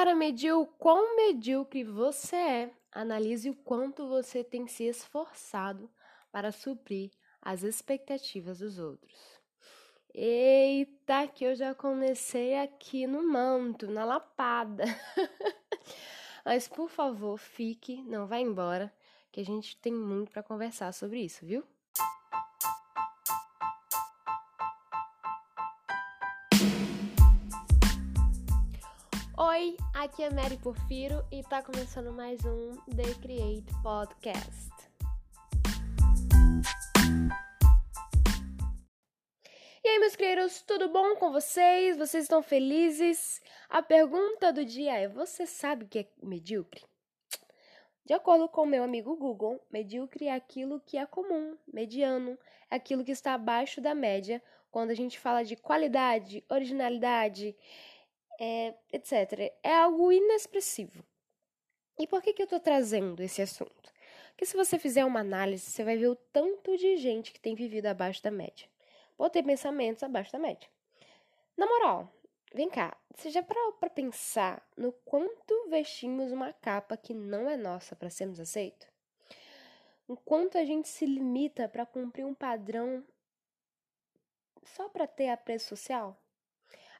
Para medir o quão medíocre você é, analise o quanto você tem se esforçado para suprir as expectativas dos outros. Eita, que eu já comecei aqui no manto, na lapada. Mas por favor, fique, não vá embora, que a gente tem muito para conversar sobre isso, viu? Oi, aqui é Mary Porfiro e tá começando mais um The Create Podcast. E aí, meus crieiros, tudo bom com vocês? Vocês estão felizes? A pergunta do dia é: você sabe o que é medíocre? De acordo com meu amigo Google, medíocre é aquilo que é comum, mediano, é aquilo que está abaixo da média quando a gente fala de qualidade, originalidade, é, etc. É algo inexpressivo. E por que, que eu estou trazendo esse assunto? Porque se você fizer uma análise, você vai ver o tanto de gente que tem vivido abaixo da média. Ou ter pensamentos abaixo da média. Na moral, vem cá, você já parou para pensar no quanto vestimos uma capa que não é nossa para sermos aceitos? O quanto a gente se limita para cumprir um padrão só para ter apreço social?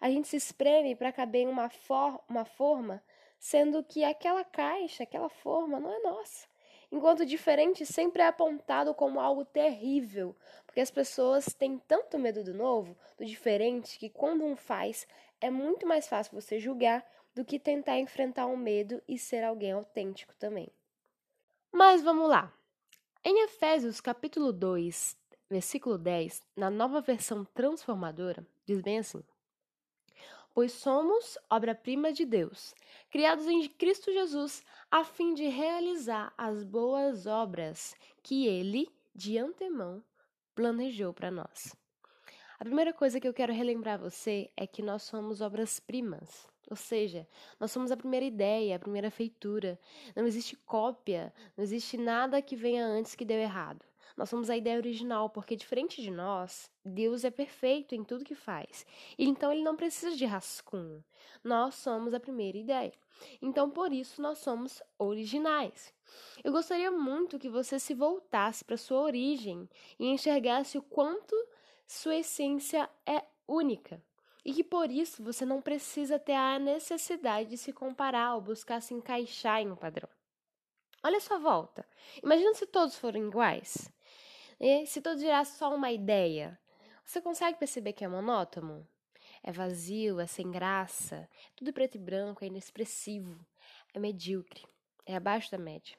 A gente se espreme para caber em uma, for uma forma, sendo que aquela caixa, aquela forma não é nossa. Enquanto diferente sempre é apontado como algo terrível, porque as pessoas têm tanto medo do novo, do diferente, que quando um faz, é muito mais fácil você julgar do que tentar enfrentar o um medo e ser alguém autêntico também. Mas vamos lá. Em Efésios capítulo 2, versículo 10, na nova versão transformadora, diz bem assim: pois somos obra-prima de Deus, criados em Cristo Jesus, a fim de realizar as boas obras que Ele, de antemão, planejou para nós. A primeira coisa que eu quero relembrar você é que nós somos obras-primas. Ou seja, nós somos a primeira ideia, a primeira feitura. Não existe cópia, não existe nada que venha antes que deu errado. Nós somos a ideia original, porque diferente de nós, Deus é perfeito em tudo que faz. E então ele não precisa de rascunho. Nós somos a primeira ideia. Então por isso nós somos originais. Eu gostaria muito que você se voltasse para sua origem e enxergasse o quanto sua essência é única. E que por isso você não precisa ter a necessidade de se comparar ou buscar se encaixar em um padrão. Olha sua volta. Imagina se todos forem iguais. E se todos virassem só uma ideia, você consegue perceber que é monótono? É vazio, é sem graça, tudo preto e branco, é inexpressivo, é medíocre, é abaixo da média.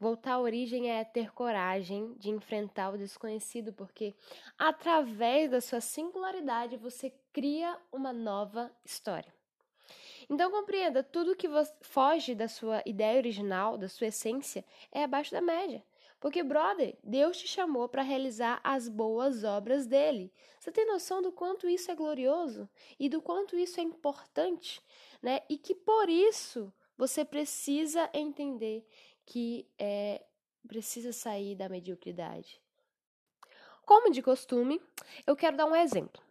Voltar à origem é ter coragem de enfrentar o desconhecido, porque através da sua singularidade você cria uma nova história. Então compreenda, tudo que foge da sua ideia original, da sua essência, é abaixo da média. Porque, brother, Deus te chamou para realizar as boas obras dele. Você tem noção do quanto isso é glorioso e do quanto isso é importante, né? E que por isso você precisa entender que é, precisa sair da mediocridade. Como de costume, eu quero dar um exemplo.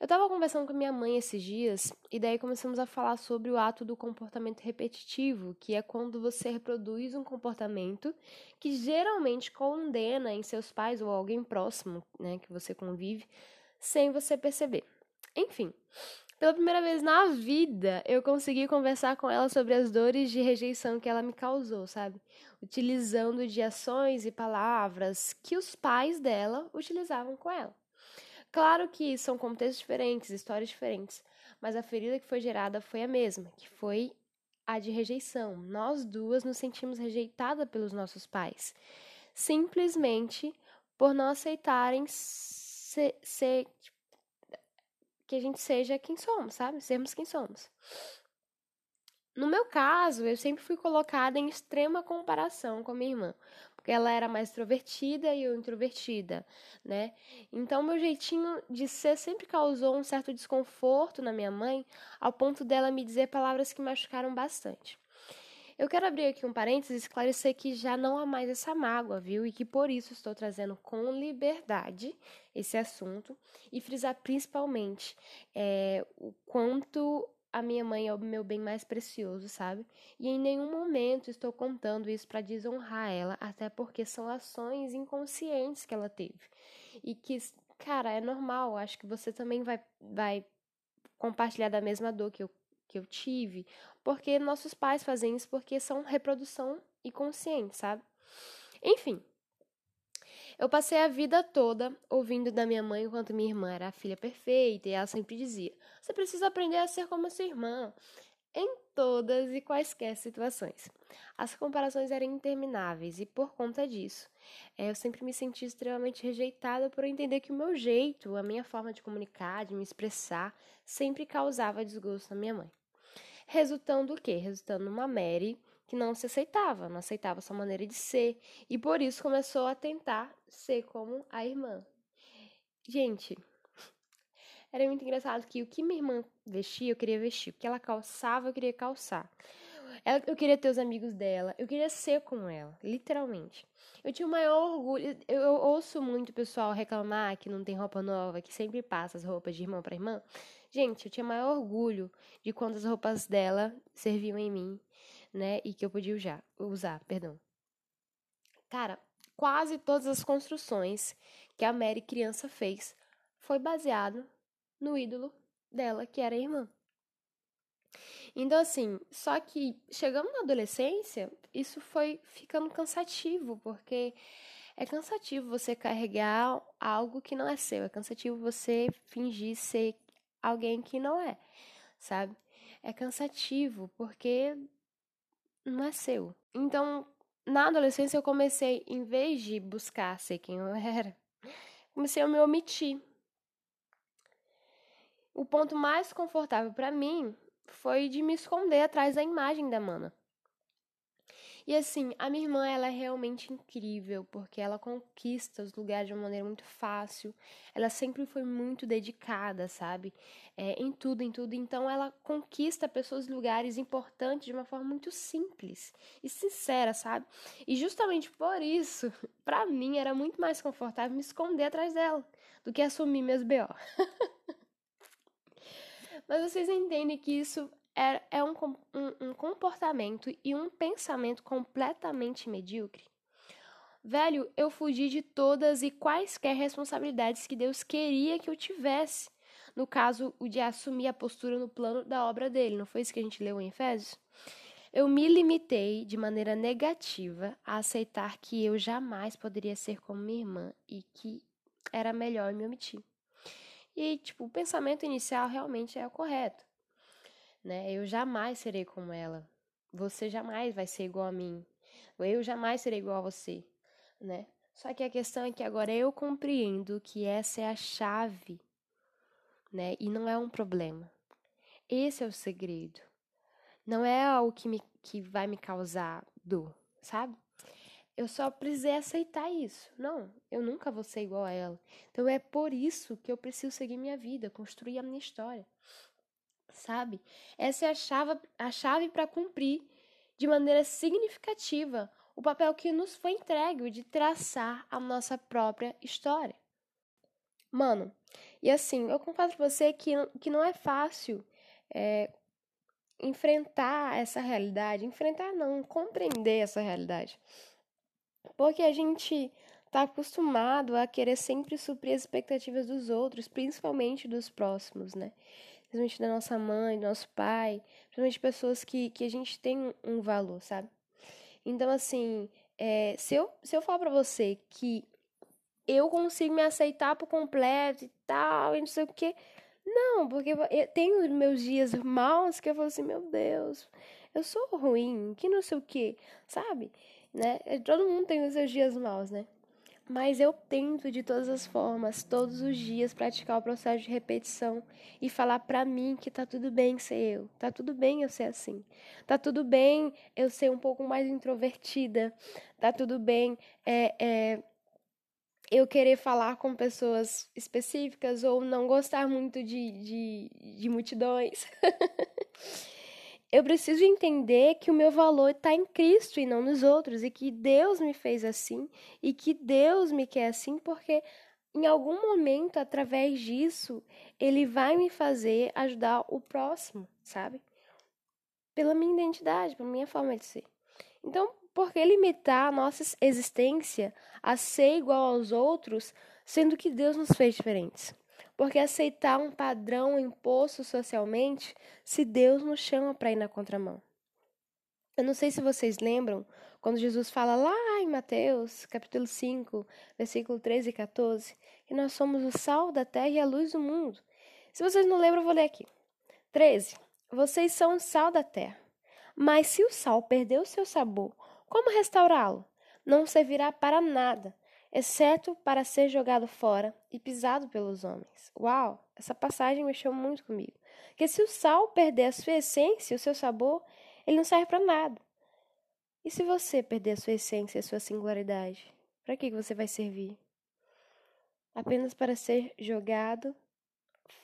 Eu estava conversando com minha mãe esses dias e daí começamos a falar sobre o ato do comportamento repetitivo, que é quando você reproduz um comportamento que geralmente condena em seus pais ou alguém próximo, né, que você convive, sem você perceber. Enfim, pela primeira vez na vida, eu consegui conversar com ela sobre as dores de rejeição que ela me causou, sabe? Utilizando de ações e palavras que os pais dela utilizavam com ela. Claro que são contextos diferentes, histórias diferentes, mas a ferida que foi gerada foi a mesma, que foi a de rejeição. Nós duas nos sentimos rejeitadas pelos nossos pais, simplesmente por não aceitarem ser, ser que a gente seja quem somos, sabe? Sermos quem somos. No meu caso, eu sempre fui colocada em extrema comparação com a minha irmã, ela era mais extrovertida e eu introvertida, né? Então, meu jeitinho de ser sempre causou um certo desconforto na minha mãe, ao ponto dela me dizer palavras que machucaram bastante. Eu quero abrir aqui um parênteses e esclarecer que já não há mais essa mágoa, viu? E que por isso estou trazendo com liberdade esse assunto e frisar principalmente é, o quanto a minha mãe é o meu bem mais precioso, sabe? E em nenhum momento estou contando isso para desonrar ela, até porque são ações inconscientes que ela teve. E que, cara, é normal, acho que você também vai, vai compartilhar da mesma dor que eu, que eu tive, porque nossos pais fazem isso porque são reprodução inconsciente, sabe? Enfim, eu passei a vida toda ouvindo da minha mãe enquanto minha irmã era a filha perfeita e ela sempre dizia: Você precisa aprender a ser como sua irmã. Em todas e quaisquer situações. As comparações eram intermináveis e, por conta disso, é, eu sempre me senti extremamente rejeitada por entender que o meu jeito, a minha forma de comunicar, de me expressar, sempre causava desgosto na minha mãe. Resultando o quê? Resultando numa Mary que não se aceitava, não aceitava sua maneira de ser e por isso começou a tentar ser como a irmã. Gente, era muito engraçado que o que minha irmã vestia, eu queria vestir, o que ela calçava, eu queria calçar. eu queria ter os amigos dela, eu queria ser como ela, literalmente. Eu tinha o maior orgulho. Eu, eu ouço muito o pessoal reclamar que não tem roupa nova, que sempre passa as roupas de irmã para irmã. Gente, eu tinha o maior orgulho de quando as roupas dela serviam em mim né? E que eu podia usar, usar, perdão. Cara, quase todas as construções que a Mary criança fez foi baseado no ídolo dela, que era a irmã. Então, assim, só que chegando na adolescência, isso foi ficando cansativo, porque é cansativo você carregar algo que não é seu, é cansativo você fingir ser alguém que não é, sabe? É cansativo, porque não é seu. Então, na adolescência eu comecei, em vez de buscar ser quem eu era, comecei a me omitir. O ponto mais confortável para mim foi de me esconder atrás da imagem da Mana. E assim, a minha irmã, ela é realmente incrível, porque ela conquista os lugares de uma maneira muito fácil. Ela sempre foi muito dedicada, sabe? É, em tudo, em tudo. Então, ela conquista pessoas e lugares importantes de uma forma muito simples e sincera, sabe? E justamente por isso, para mim, era muito mais confortável me esconder atrás dela do que assumir meus B.O. Mas vocês entendem que isso é, é um, um, um comportamento e um pensamento completamente medíocre. Velho, eu fugi de todas e quaisquer responsabilidades que Deus queria que eu tivesse. No caso, o de assumir a postura no plano da obra dele. Não foi isso que a gente leu em Efésios? Eu me limitei de maneira negativa a aceitar que eu jamais poderia ser como minha irmã e que era melhor me omitir. E, tipo, o pensamento inicial realmente é o correto né? Eu jamais serei como ela. Você jamais vai ser igual a mim. Eu jamais serei igual a você, né? Só que a questão é que agora eu compreendo que essa é a chave, né? E não é um problema. Esse é o segredo. Não é algo que, me, que vai me causar dor, sabe? Eu só precisei aceitar isso. Não, eu nunca vou ser igual a ela. Então é por isso que eu preciso seguir minha vida, construir a minha história sabe? Essa é a chave, a chave para cumprir de maneira significativa o papel que nos foi entregue de traçar a nossa própria história. Mano, e assim, eu confesso pra você que, que não é fácil é, enfrentar essa realidade, enfrentar não, compreender essa realidade. Porque a gente tá acostumado a querer sempre suprir as expectativas dos outros, principalmente dos próximos, né? Principalmente da nossa mãe, do nosso pai, principalmente pessoas que, que a gente tem um valor, sabe? Então, assim, é, se, eu, se eu falar pra você que eu consigo me aceitar por completo e tal, e não sei o que, não, porque eu tenho meus dias maus que eu falo assim, meu Deus, eu sou ruim, que não sei o que, sabe? Né? Todo mundo tem os seus dias maus, né? Mas eu tento de todas as formas, todos os dias, praticar o processo de repetição e falar para mim que tá tudo bem ser eu, tá tudo bem eu ser assim, tá tudo bem eu ser um pouco mais introvertida, tá tudo bem é, é, eu querer falar com pessoas específicas ou não gostar muito de, de, de multidões. eu preciso entender que o meu valor está em Cristo e não nos outros, e que Deus me fez assim, e que Deus me quer assim, porque em algum momento, através disso, Ele vai me fazer ajudar o próximo, sabe? Pela minha identidade, pela minha forma de ser. Então, por que limitar a nossa existência a ser igual aos outros, sendo que Deus nos fez diferentes? Porque aceitar um padrão imposto socialmente se Deus nos chama para ir na contramão? Eu não sei se vocês lembram quando Jesus fala lá em Mateus, capítulo 5, versículo 13 e 14, que nós somos o sal da terra e a luz do mundo. Se vocês não lembram, eu vou ler aqui. 13. Vocês são o sal da terra. Mas se o sal perder o seu sabor, como restaurá-lo? Não servirá para nada, exceto para ser jogado fora e pisado pelos homens. Uau, essa passagem mexeu muito comigo. Que se o sal perder a sua essência, o seu sabor, ele não serve para nada. E se você perder a sua essência, a sua singularidade, para que você vai servir? Apenas para ser jogado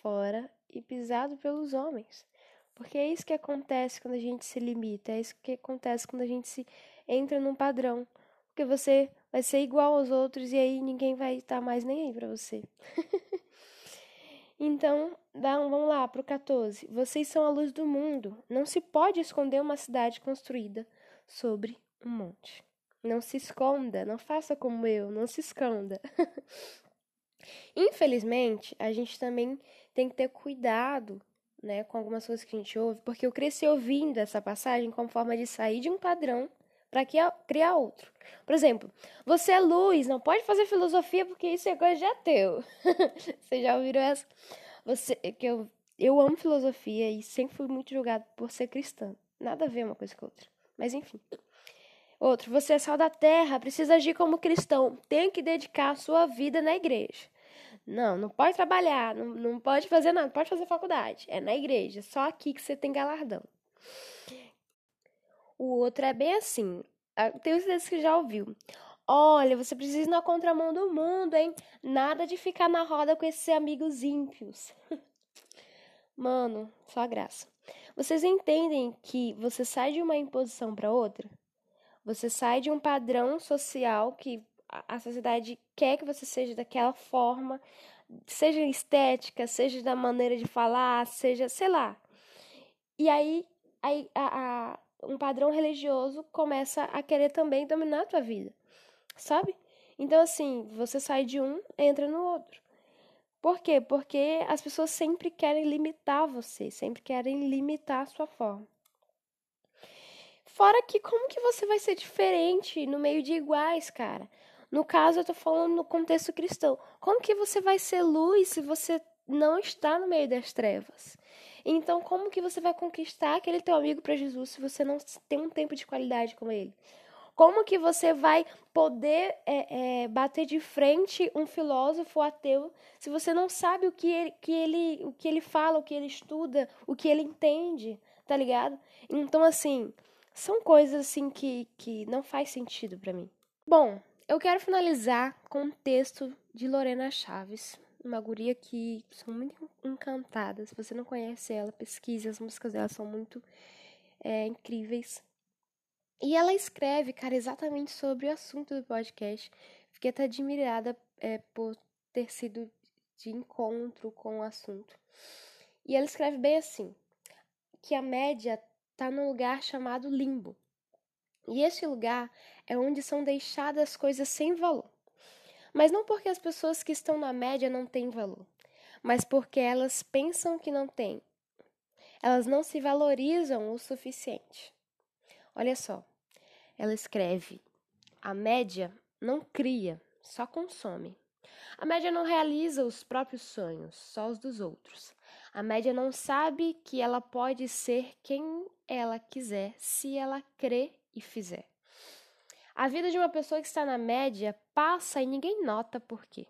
fora e pisado pelos homens. Porque é isso que acontece quando a gente se limita, é isso que acontece quando a gente se entra num padrão. Porque você vai ser igual aos outros e aí ninguém vai estar mais nem aí para você. então, vamos lá para o 14. Vocês são a luz do mundo. Não se pode esconder uma cidade construída sobre um monte. Não se esconda, não faça como eu, não se esconda. Infelizmente, a gente também tem que ter cuidado né, com algumas coisas que a gente ouve, porque eu cresci ouvindo essa passagem como forma de sair de um padrão para criar outro. Por exemplo, você é luz, não pode fazer filosofia porque isso é coisa de ateu. Vocês já ouviram essa? Você, que eu, eu amo filosofia e sempre fui muito julgado por ser cristã. Nada a ver uma coisa com a outra. Mas enfim. Outro, você é sal da terra, precisa agir como cristão, tem que dedicar a sua vida na igreja. Não, não pode trabalhar, não, não pode fazer nada, pode fazer faculdade. É na igreja, só aqui que você tem galardão. O outro é bem assim. Tenho certeza que já ouviu. Olha, você precisa ir na contramão do mundo, hein? Nada de ficar na roda com esses amigos ímpios. Mano, só graça. Vocês entendem que você sai de uma imposição para outra? Você sai de um padrão social que a sociedade quer que você seja daquela forma, seja estética, seja da maneira de falar, seja, sei lá. E aí, aí a, a, um padrão religioso começa a querer também dominar a tua vida, sabe? Então, assim, você sai de um, entra no outro. Por quê? Porque as pessoas sempre querem limitar você, sempre querem limitar a sua forma. Fora que como que você vai ser diferente no meio de iguais, cara? No caso, eu tô falando no contexto cristão. Como que você vai ser luz se você não está no meio das trevas? Então, como que você vai conquistar aquele teu amigo para Jesus se você não tem um tempo de qualidade com ele? Como que você vai poder é, é, bater de frente um filósofo ateu se você não sabe o que ele, que ele, o que ele fala, o que ele estuda, o que ele entende, tá ligado? Então, assim, são coisas assim que, que não faz sentido para mim. Bom, eu quero finalizar com um texto de Lorena Chaves, uma guria que sou muito encantada. Se você não conhece ela, pesquise, as músicas dela são muito é, incríveis. E ela escreve, cara, exatamente sobre o assunto do podcast. Fiquei até admirada é, por ter sido de encontro com o assunto. E ela escreve bem assim: que a média está num lugar chamado limbo. E esse lugar é onde são deixadas coisas sem valor. Mas não porque as pessoas que estão na média não têm valor, mas porque elas pensam que não têm. Elas não se valorizam o suficiente. Olha só, ela escreve: a média não cria, só consome. A média não realiza os próprios sonhos, só os dos outros. A média não sabe que ela pode ser quem ela quiser se ela crê e fizer. A vida de uma pessoa que está na média passa e ninguém nota por quê.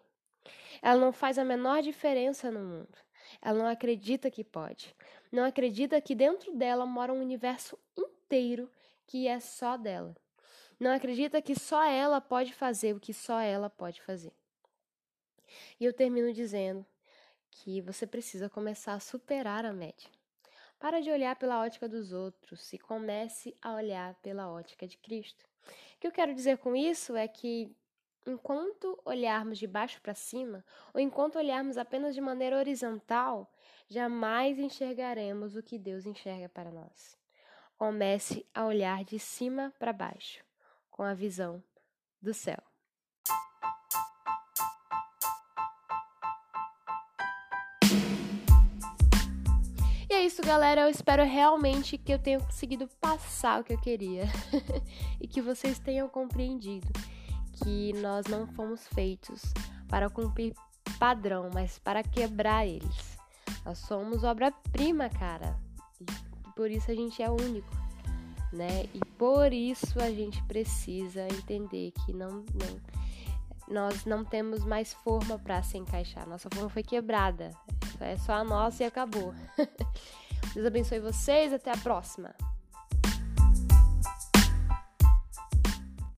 Ela não faz a menor diferença no mundo. Ela não acredita que pode. Não acredita que dentro dela mora um universo inteiro que é só dela. Não acredita que só ela pode fazer o que só ela pode fazer. E eu termino dizendo que você precisa começar a superar a média. Para de olhar pela ótica dos outros e comece a olhar pela ótica de Cristo. O que eu quero dizer com isso é que enquanto olharmos de baixo para cima, ou enquanto olharmos apenas de maneira horizontal, jamais enxergaremos o que Deus enxerga para nós. Comece a olhar de cima para baixo, com a visão do céu. Isso, galera. Eu espero realmente que eu tenha conseguido passar o que eu queria e que vocês tenham compreendido que nós não fomos feitos para cumprir padrão, mas para quebrar eles. Nós somos obra-prima, cara. E por isso a gente é único, né? E por isso a gente precisa entender que não, não nós não temos mais forma para se encaixar. Nossa forma foi quebrada. É só a nossa e acabou. Deus abençoe vocês. Até a próxima.